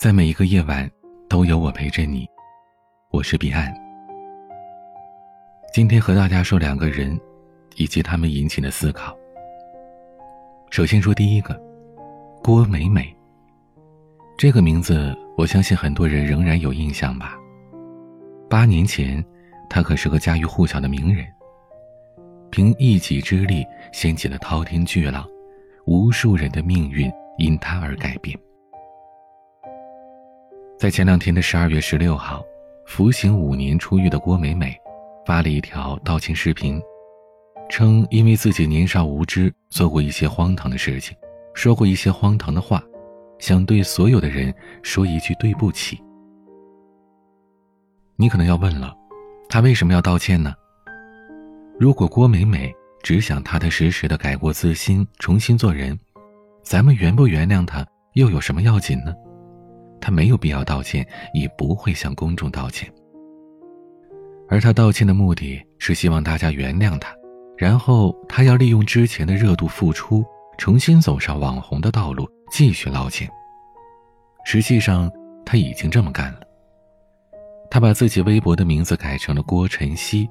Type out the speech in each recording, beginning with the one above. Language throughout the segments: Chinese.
在每一个夜晚，都有我陪着你。我是彼岸。今天和大家说两个人，以及他们引起的思考。首先说第一个，郭美美。这个名字，我相信很多人仍然有印象吧。八年前，她可是个家喻户晓的名人，凭一己之力掀起了滔天巨浪，无数人的命运因她而改变。在前两天的十二月十六号，服刑五年出狱的郭美美发了一条道歉视频，称因为自己年少无知，做过一些荒唐的事情，说过一些荒唐的话，想对所有的人说一句对不起。你可能要问了，她为什么要道歉呢？如果郭美美只想踏踏实实的改过自新，重新做人，咱们原不原谅她又有什么要紧呢？他没有必要道歉，也不会向公众道歉。而他道歉的目的是希望大家原谅他，然后他要利用之前的热度复出，重新走上网红的道路，继续捞钱。实际上，他已经这么干了。他把自己微博的名字改成了郭晨曦，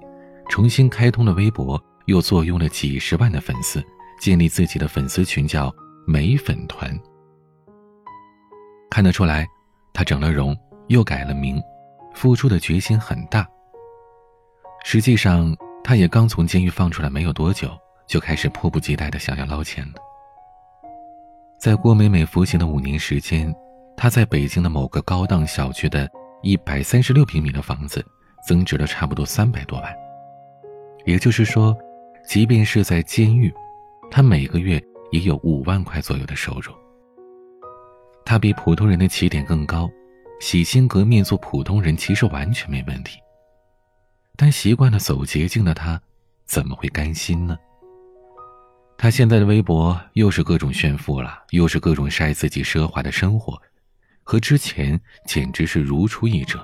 重新开通了微博，又坐拥了几十万的粉丝，建立自己的粉丝群，叫“美粉团”。看得出来。他整了容，又改了名，付出的决心很大。实际上，他也刚从监狱放出来没有多久，就开始迫不及待的想要捞钱了。在郭美美服刑的五年时间，她在北京的某个高档小区的一百三十六平米的房子，增值了差不多三百多万。也就是说，即便是在监狱，她每个月也有五万块左右的收入。他比普通人的起点更高，洗心革面做普通人其实完全没问题。但习惯了走捷径的他，怎么会甘心呢？他现在的微博又是各种炫富了，又是各种晒自己奢华的生活，和之前简直是如出一辙。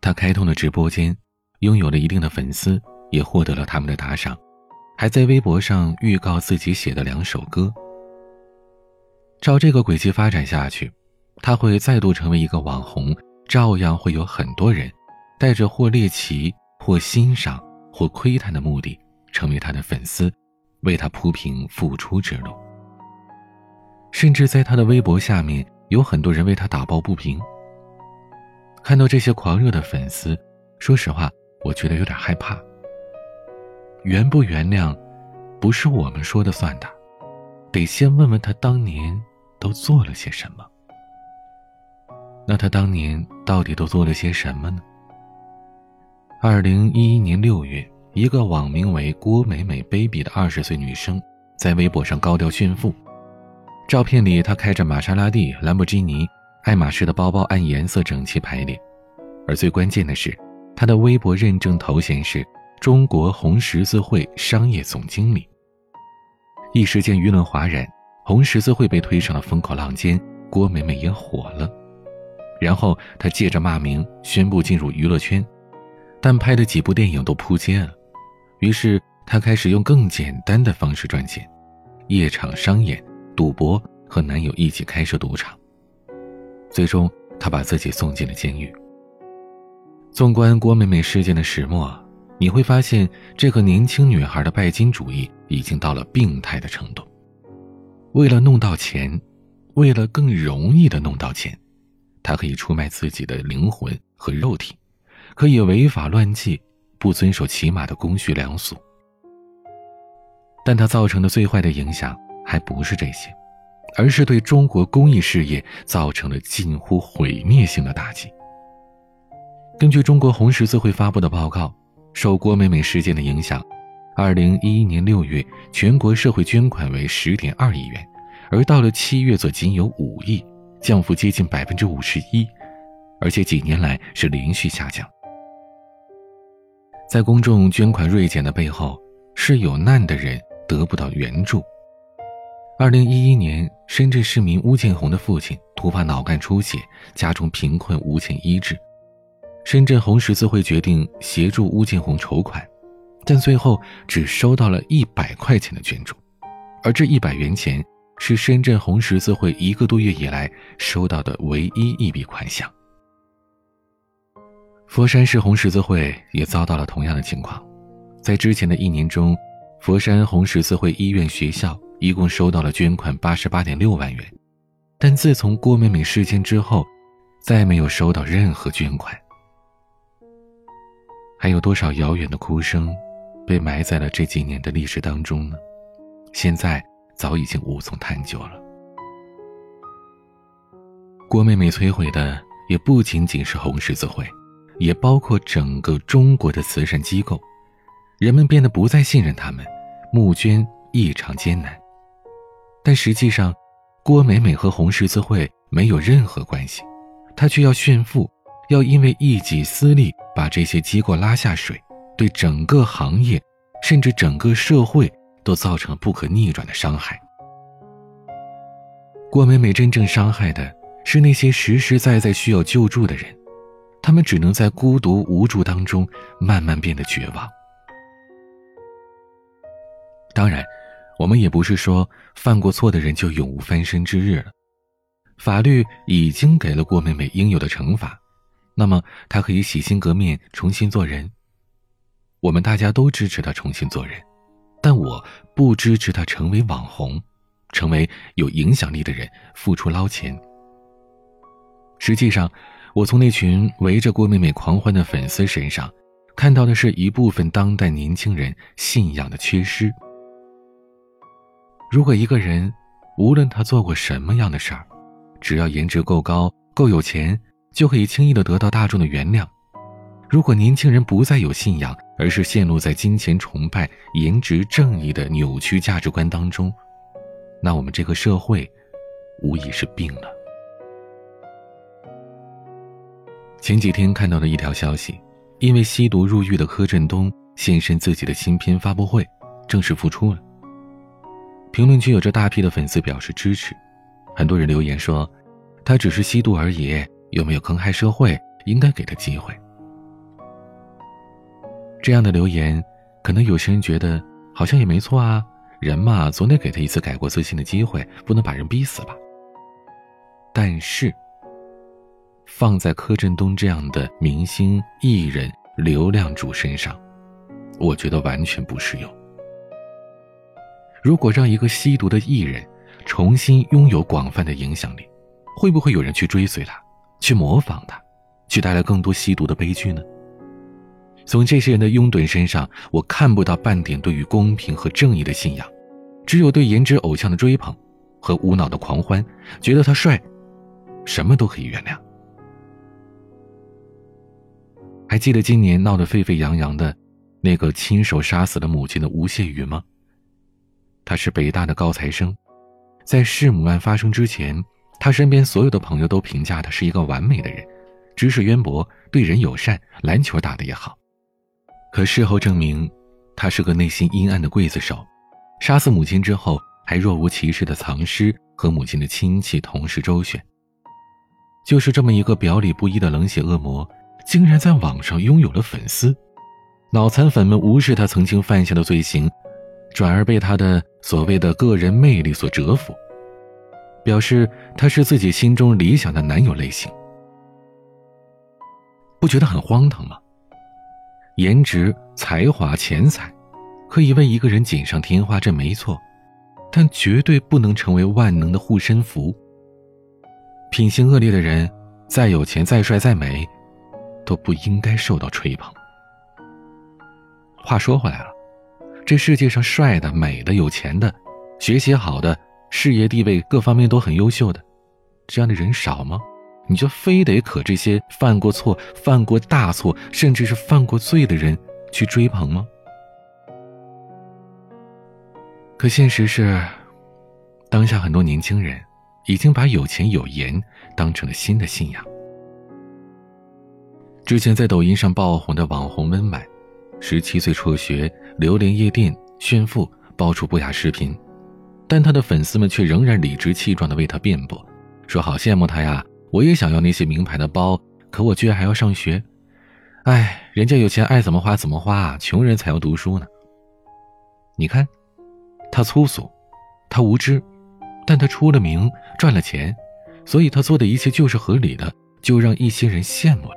他开通了直播间，拥有了一定的粉丝，也获得了他们的打赏，还在微博上预告自己写的两首歌。照这个轨迹发展下去，他会再度成为一个网红，照样会有很多人带着或猎奇、或欣赏、或窥探的目的，成为他的粉丝，为他铺平复出之路。甚至在他的微博下面，有很多人为他打抱不平。看到这些狂热的粉丝，说实话，我觉得有点害怕。原不原谅，不是我们说的算的，得先问问他当年。都做了些什么？那他当年到底都做了些什么呢？二零一一年六月，一个网名为“郭美美 baby” 的二十岁女生，在微博上高调炫富。照片里，她开着玛莎拉蒂、兰博基尼、爱马仕的包包，按颜色整齐排列。而最关键的是，她的微博认证头衔是中国红十字会商业总经理。一时间，舆论哗然。红十字会被推上了风口浪尖，郭美美也火了。然后她借着骂名宣布进入娱乐圈，但拍的几部电影都扑街了。于是她开始用更简单的方式赚钱：夜场商演、赌博和男友一起开设赌场。最终，她把自己送进了监狱。纵观郭美美事件的始末，你会发现这个年轻女孩的拜金主义已经到了病态的程度。为了弄到钱，为了更容易的弄到钱，他可以出卖自己的灵魂和肉体，可以违法乱纪，不遵守起码的公序良俗。但他造成的最坏的影响还不是这些，而是对中国公益事业造成了近乎毁灭性的打击。根据中国红十字会发布的报告，受郭美美事件的影响。二零一一年六月，全国社会捐款为十点二亿元，而到了七月则仅有五亿，降幅接近百分之五十一，而且几年来是连续下降。在公众捐款锐减的背后，是有难的人得不到援助。二零一一年，深圳市民邬建红的父亲突发脑干出血，家中贫困无钱医治，深圳红十字会决定协助邬建红筹款。但最后只收到了一百块钱的捐助，而这一百元钱是深圳红十字会一个多月以来收到的唯一一笔款项。佛山市红十字会也遭到了同样的情况，在之前的一年中，佛山红十字会医院学校一共收到了捐款八十八点六万元，但自从郭美美事件之后，再没有收到任何捐款。还有多少遥远的哭声，被埋在了这几年的历史当中呢？现在早已经无从探究了。郭美美摧毁的也不仅仅是红十字会。也包括整个中国的慈善机构，人们变得不再信任他们，募捐异常艰难。但实际上，郭美美和红十字会没有任何关系，她却要炫富，要因为一己私利把这些机构拉下水，对整个行业，甚至整个社会都造成了不可逆转的伤害。郭美美真正伤害的是那些实实在在需要救助的人。他们只能在孤独无助当中慢慢变得绝望。当然，我们也不是说犯过错的人就永无翻身之日了。法律已经给了郭美美应有的惩罚，那么她可以洗心革面，重新做人。我们大家都支持他重新做人，但我不支持他成为网红，成为有影响力的人，付出捞钱。实际上。我从那群围着郭美美狂欢的粉丝身上，看到的是一部分当代年轻人信仰的缺失。如果一个人，无论他做过什么样的事儿，只要颜值够高、够有钱，就可以轻易的得到大众的原谅。如果年轻人不再有信仰，而是陷入在金钱崇拜、颜值正义的扭曲价值观当中，那我们这个社会，无疑是病了。前几天看到的一条消息，因为吸毒入狱的柯震东现身自己的新片发布会，正式复出了。评论区有着大批的粉丝表示支持，很多人留言说，他只是吸毒而已，有没有坑害社会，应该给他机会。这样的留言，可能有些人觉得好像也没错啊，人嘛总得给他一次改过自新的机会，不能把人逼死吧。但是。放在柯震东这样的明星艺人、流量主身上，我觉得完全不适用。如果让一个吸毒的艺人重新拥有广泛的影响力，会不会有人去追随他，去模仿他，去带来更多吸毒的悲剧呢？从这些人的拥趸身上，我看不到半点对于公平和正义的信仰，只有对颜值偶像的追捧和无脑的狂欢，觉得他帅，什么都可以原谅。还记得今年闹得沸沸扬扬的，那个亲手杀死了母亲的吴谢宇吗？他是北大的高材生，在弑母案发生之前，他身边所有的朋友都评价他是一个完美的人，知识渊博，对人友善，篮球打得也好。可事后证明，他是个内心阴暗的刽子手，杀死母亲之后，还若无其事的藏尸，和母亲的亲戚同时周旋。就是这么一个表里不一的冷血恶魔。竟然在网上拥有了粉丝，脑残粉们无视他曾经犯下的罪行，转而被他的所谓的个人魅力所折服，表示他是自己心中理想的男友类型，不觉得很荒唐吗？颜值、才华、钱财，可以为一个人锦上添花，这没错，但绝对不能成为万能的护身符。品行恶劣的人，再有钱、再帅、再美。都不应该受到吹捧。话说回来了，这世界上帅的、美的、有钱的、学习好的、事业地位各方面都很优秀的，这样的人少吗？你就非得可这些犯过错、犯过大错，甚至是犯过罪的人去追捧吗？可现实是，当下很多年轻人已经把有钱有颜当成了新的信仰。之前在抖音上爆红的网红温婉，十七岁辍学，流连夜店炫富，爆出不雅视频，但他的粉丝们却仍然理直气壮地为他辩驳，说好羡慕他呀，我也想要那些名牌的包，可我居然还要上学，哎，人家有钱爱怎么花怎么花，穷人才要读书呢。你看，他粗俗，他无知，但他出了名，赚了钱，所以他做的一切就是合理的，就让一些人羡慕了。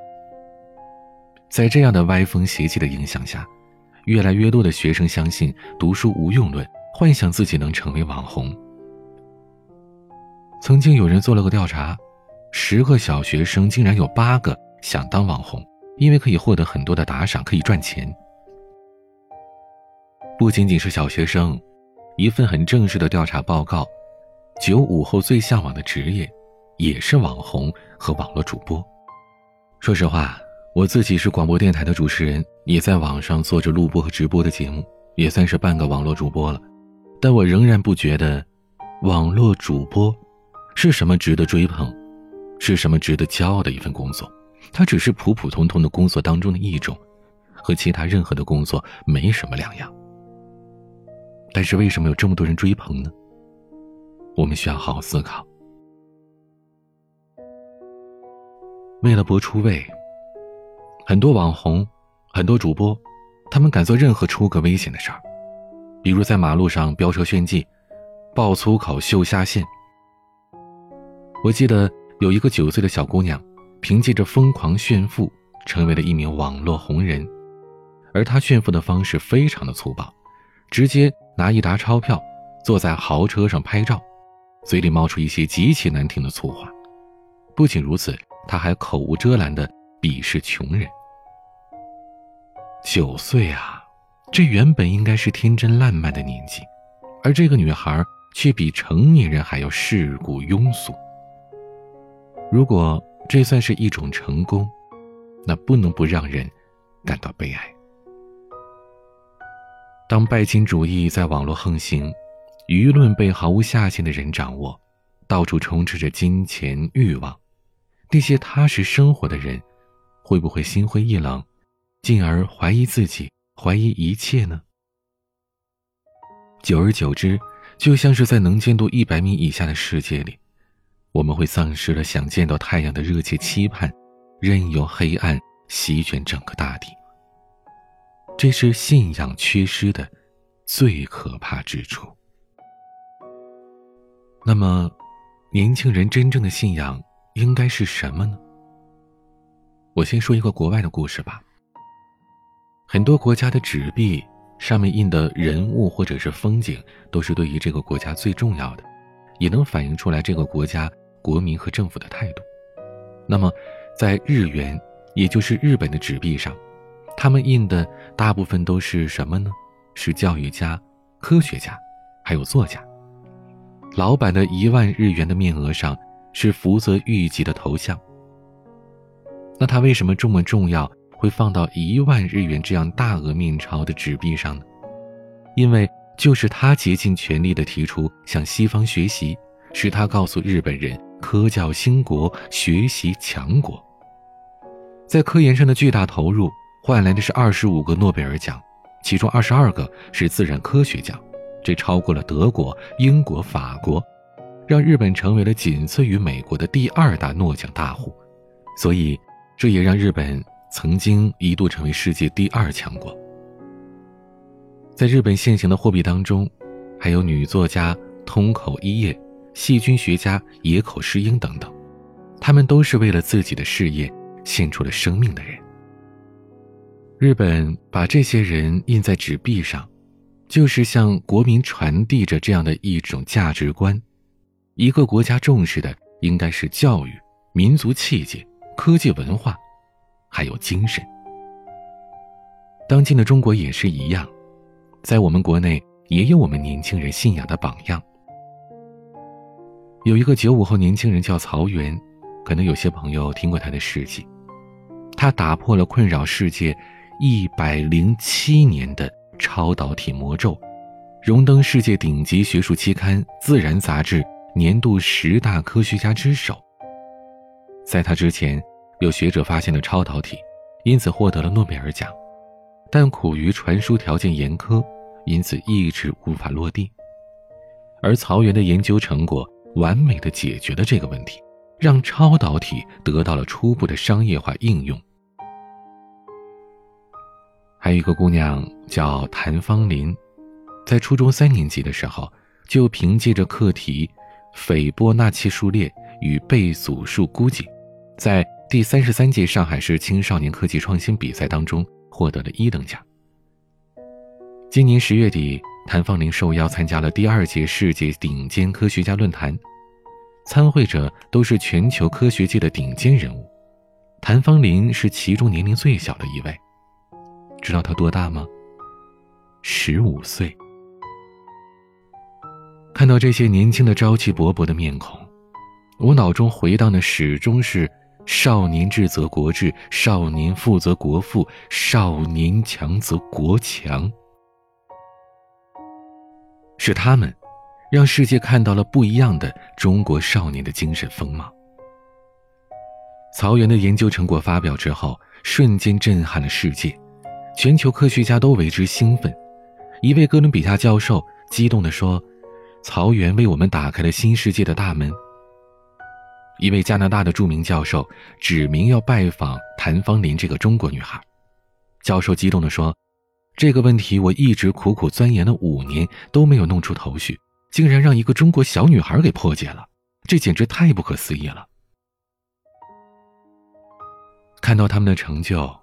在这样的歪风邪气的影响下，越来越多的学生相信读书无用论，幻想自己能成为网红。曾经有人做了个调查，十个小学生竟然有八个想当网红，因为可以获得很多的打赏，可以赚钱。不仅仅是小学生，一份很正式的调查报告，九五后最向往的职业，也是网红和网络主播。说实话，我自己是广播电台的主持人，也在网上做着录播和直播的节目，也算是半个网络主播了。但我仍然不觉得，网络主播是什么值得追捧，是什么值得骄傲的一份工作。它只是普普通通的工作当中的一种，和其他任何的工作没什么两样。但是为什么有这么多人追捧呢？我们需要好好思考。为了博出位，很多网红、很多主播，他们敢做任何出格危险的事儿，比如在马路上飙车炫技、爆粗口秀下线。我记得有一个九岁的小姑娘，凭借着疯狂炫富，成为了一名网络红人，而她炫富的方式非常的粗暴，直接。拿一沓钞票，坐在豪车上拍照，嘴里冒出一些极其难听的粗话。不仅如此，他还口无遮拦地鄙视穷人。九岁啊，这原本应该是天真烂漫的年纪，而这个女孩却比成年人还要世故庸俗。如果这算是一种成功，那不能不让人感到悲哀。当拜金主义在网络横行，舆论被毫无下限的人掌握，到处充斥着金钱欲望，那些踏实生活的人，会不会心灰意冷，进而怀疑自己，怀疑一切呢？久而久之，就像是在能见度一百米以下的世界里，我们会丧失了想见到太阳的热切期盼，任由黑暗席卷整个大地。这是信仰缺失的最可怕之处。那么，年轻人真正的信仰应该是什么呢？我先说一个国外的故事吧。很多国家的纸币上面印的人物或者是风景，都是对于这个国家最重要的，也能反映出来这个国家国民和政府的态度。那么，在日元，也就是日本的纸币上。他们印的大部分都是什么呢？是教育家、科学家，还有作家。老板的一万日元的面额上是福泽谕吉的头像。那他为什么这么重要，会放到一万日元这样大额面钞的纸币上呢？因为就是他竭尽全力的提出向西方学习，是他告诉日本人科教兴国，学习强国。在科研上的巨大投入。换来的是二十五个诺贝尔奖，其中二十二个是自然科学奖，这超过了德国、英国、法国，让日本成为了仅次于美国的第二大诺奖大户，所以这也让日本曾经一度成为世界第二强国。在日本现行的货币当中，还有女作家通口一叶、细菌学家野口诗英等等，他们都是为了自己的事业献出了生命的人。日本把这些人印在纸币上，就是向国民传递着这样的一种价值观：一个国家重视的应该是教育、民族气节、科技文化，还有精神。当今的中国也是一样，在我们国内也有我们年轻人信仰的榜样。有一个九五后年轻人叫曹原，可能有些朋友听过他的事迹，他打破了困扰世界。一百零七年的超导体魔咒，荣登世界顶级学术期刊《自然》杂志年度十大科学家之首。在他之前，有学者发现了超导体，因此获得了诺贝尔奖，但苦于传输条件严苛，因此一直无法落地。而曹原的研究成果完美的解决了这个问题，让超导体得到了初步的商业化应用。还有一个姑娘叫谭芳林，在初中三年级的时候，就凭借着课题斐波那契数列与倍组数估计，在第三十三届上海市青少年科技创新比赛当中获得了一等奖。今年十月底，谭方林受邀参加了第二届世界顶尖科学家论坛，参会者都是全球科学界的顶尖人物，谭方林是其中年龄最小的一位。知道他多大吗？十五岁。看到这些年轻的朝气勃勃的面孔，我脑中回荡的始终是“少年智则国智，少年富则国富，少年强则国强”。是他们，让世界看到了不一样的中国少年的精神风貌。曹原的研究成果发表之后，瞬间震撼了世界，全球科学家都为之兴奋。一位哥伦比亚教授激动地说。曹原为我们打开了新世界的大门。一位加拿大的著名教授指明要拜访谭芳林这个中国女孩，教授激动地说：“这个问题我一直苦苦钻研了五年都没有弄出头绪，竟然让一个中国小女孩给破解了，这简直太不可思议了！”看到他们的成就，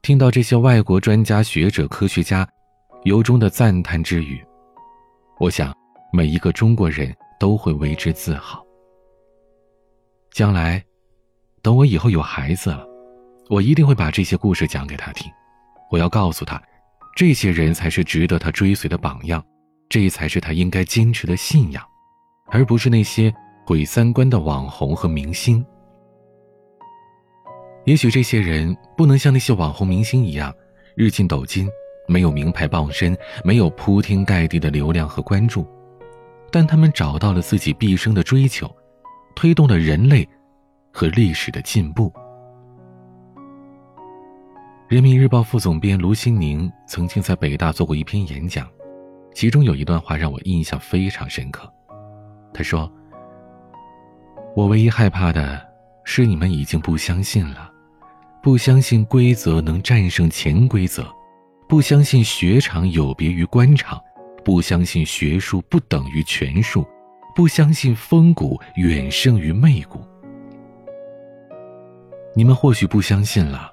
听到这些外国专家学者科学家由衷的赞叹之语，我想。每一个中国人都会为之自豪。将来，等我以后有孩子了，我一定会把这些故事讲给他听。我要告诉他，这些人才是值得他追随的榜样，这才是他应该坚持的信仰，而不是那些毁三观的网红和明星。也许这些人不能像那些网红明星一样日进斗金，没有名牌傍身，没有铺天盖地的流量和关注。但他们找到了自己毕生的追求，推动了人类和历史的进步。人民日报副总编卢新宁曾经在北大做过一篇演讲，其中有一段话让我印象非常深刻。他说：“我唯一害怕的是你们已经不相信了，不相信规则能战胜潜规则，不相信学场有别于官场。”不相信学术不等于权术，不相信风骨远胜于媚骨。你们或许不相信了，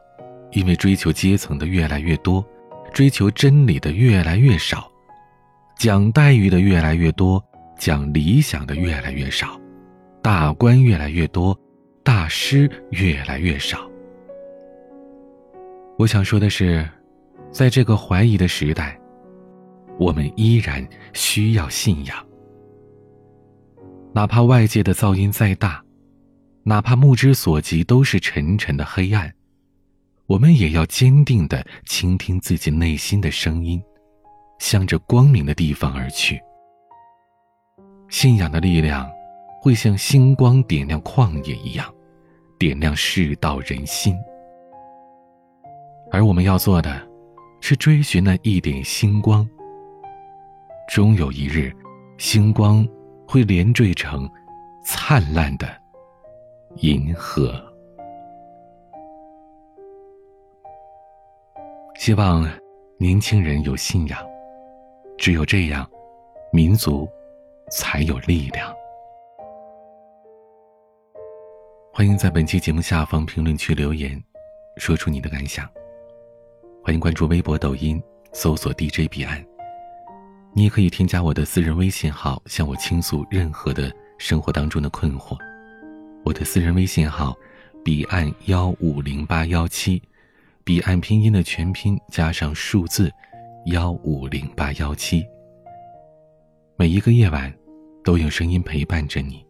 因为追求阶层的越来越多，追求真理的越来越少，讲待遇的越来越多，讲理想的越来越少，大官越来越多，大师越来越少。我想说的是，在这个怀疑的时代。我们依然需要信仰，哪怕外界的噪音再大，哪怕目之所及都是沉沉的黑暗，我们也要坚定的倾听自己内心的声音，向着光明的地方而去。信仰的力量会像星光点亮旷野一样，点亮世道人心。而我们要做的，是追寻那一点星光。终有一日，星光会连缀成灿烂的银河。希望年轻人有信仰，只有这样，民族才有力量。欢迎在本期节目下方评论区留言，说出你的感想。欢迎关注微博、抖音，搜索 DJ 彼岸。你也可以添加我的私人微信号，向我倾诉任何的生活当中的困惑。我的私人微信号：彼岸幺五零八幺七，彼岸拼音的全拼加上数字幺五零八幺七。每一个夜晚，都有声音陪伴着你。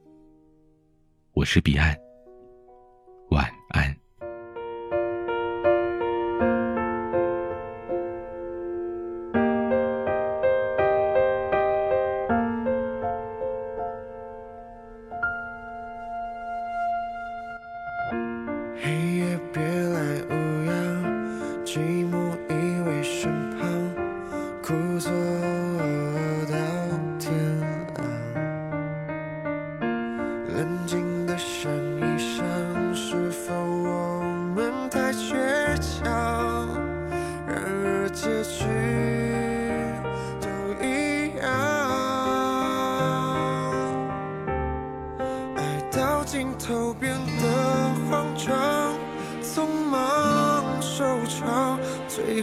我是彼岸，晚安。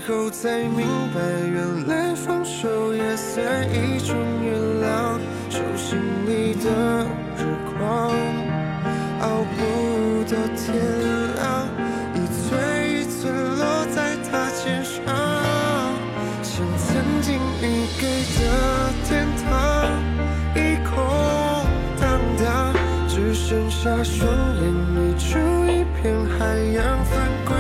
后才明白，原来放手也算一种原谅。手心里的日光，熬不到天亮，一寸一寸落在他肩上，像曾经你给的天堂，一空荡荡，只剩下双眼溢出一片海洋，翻滚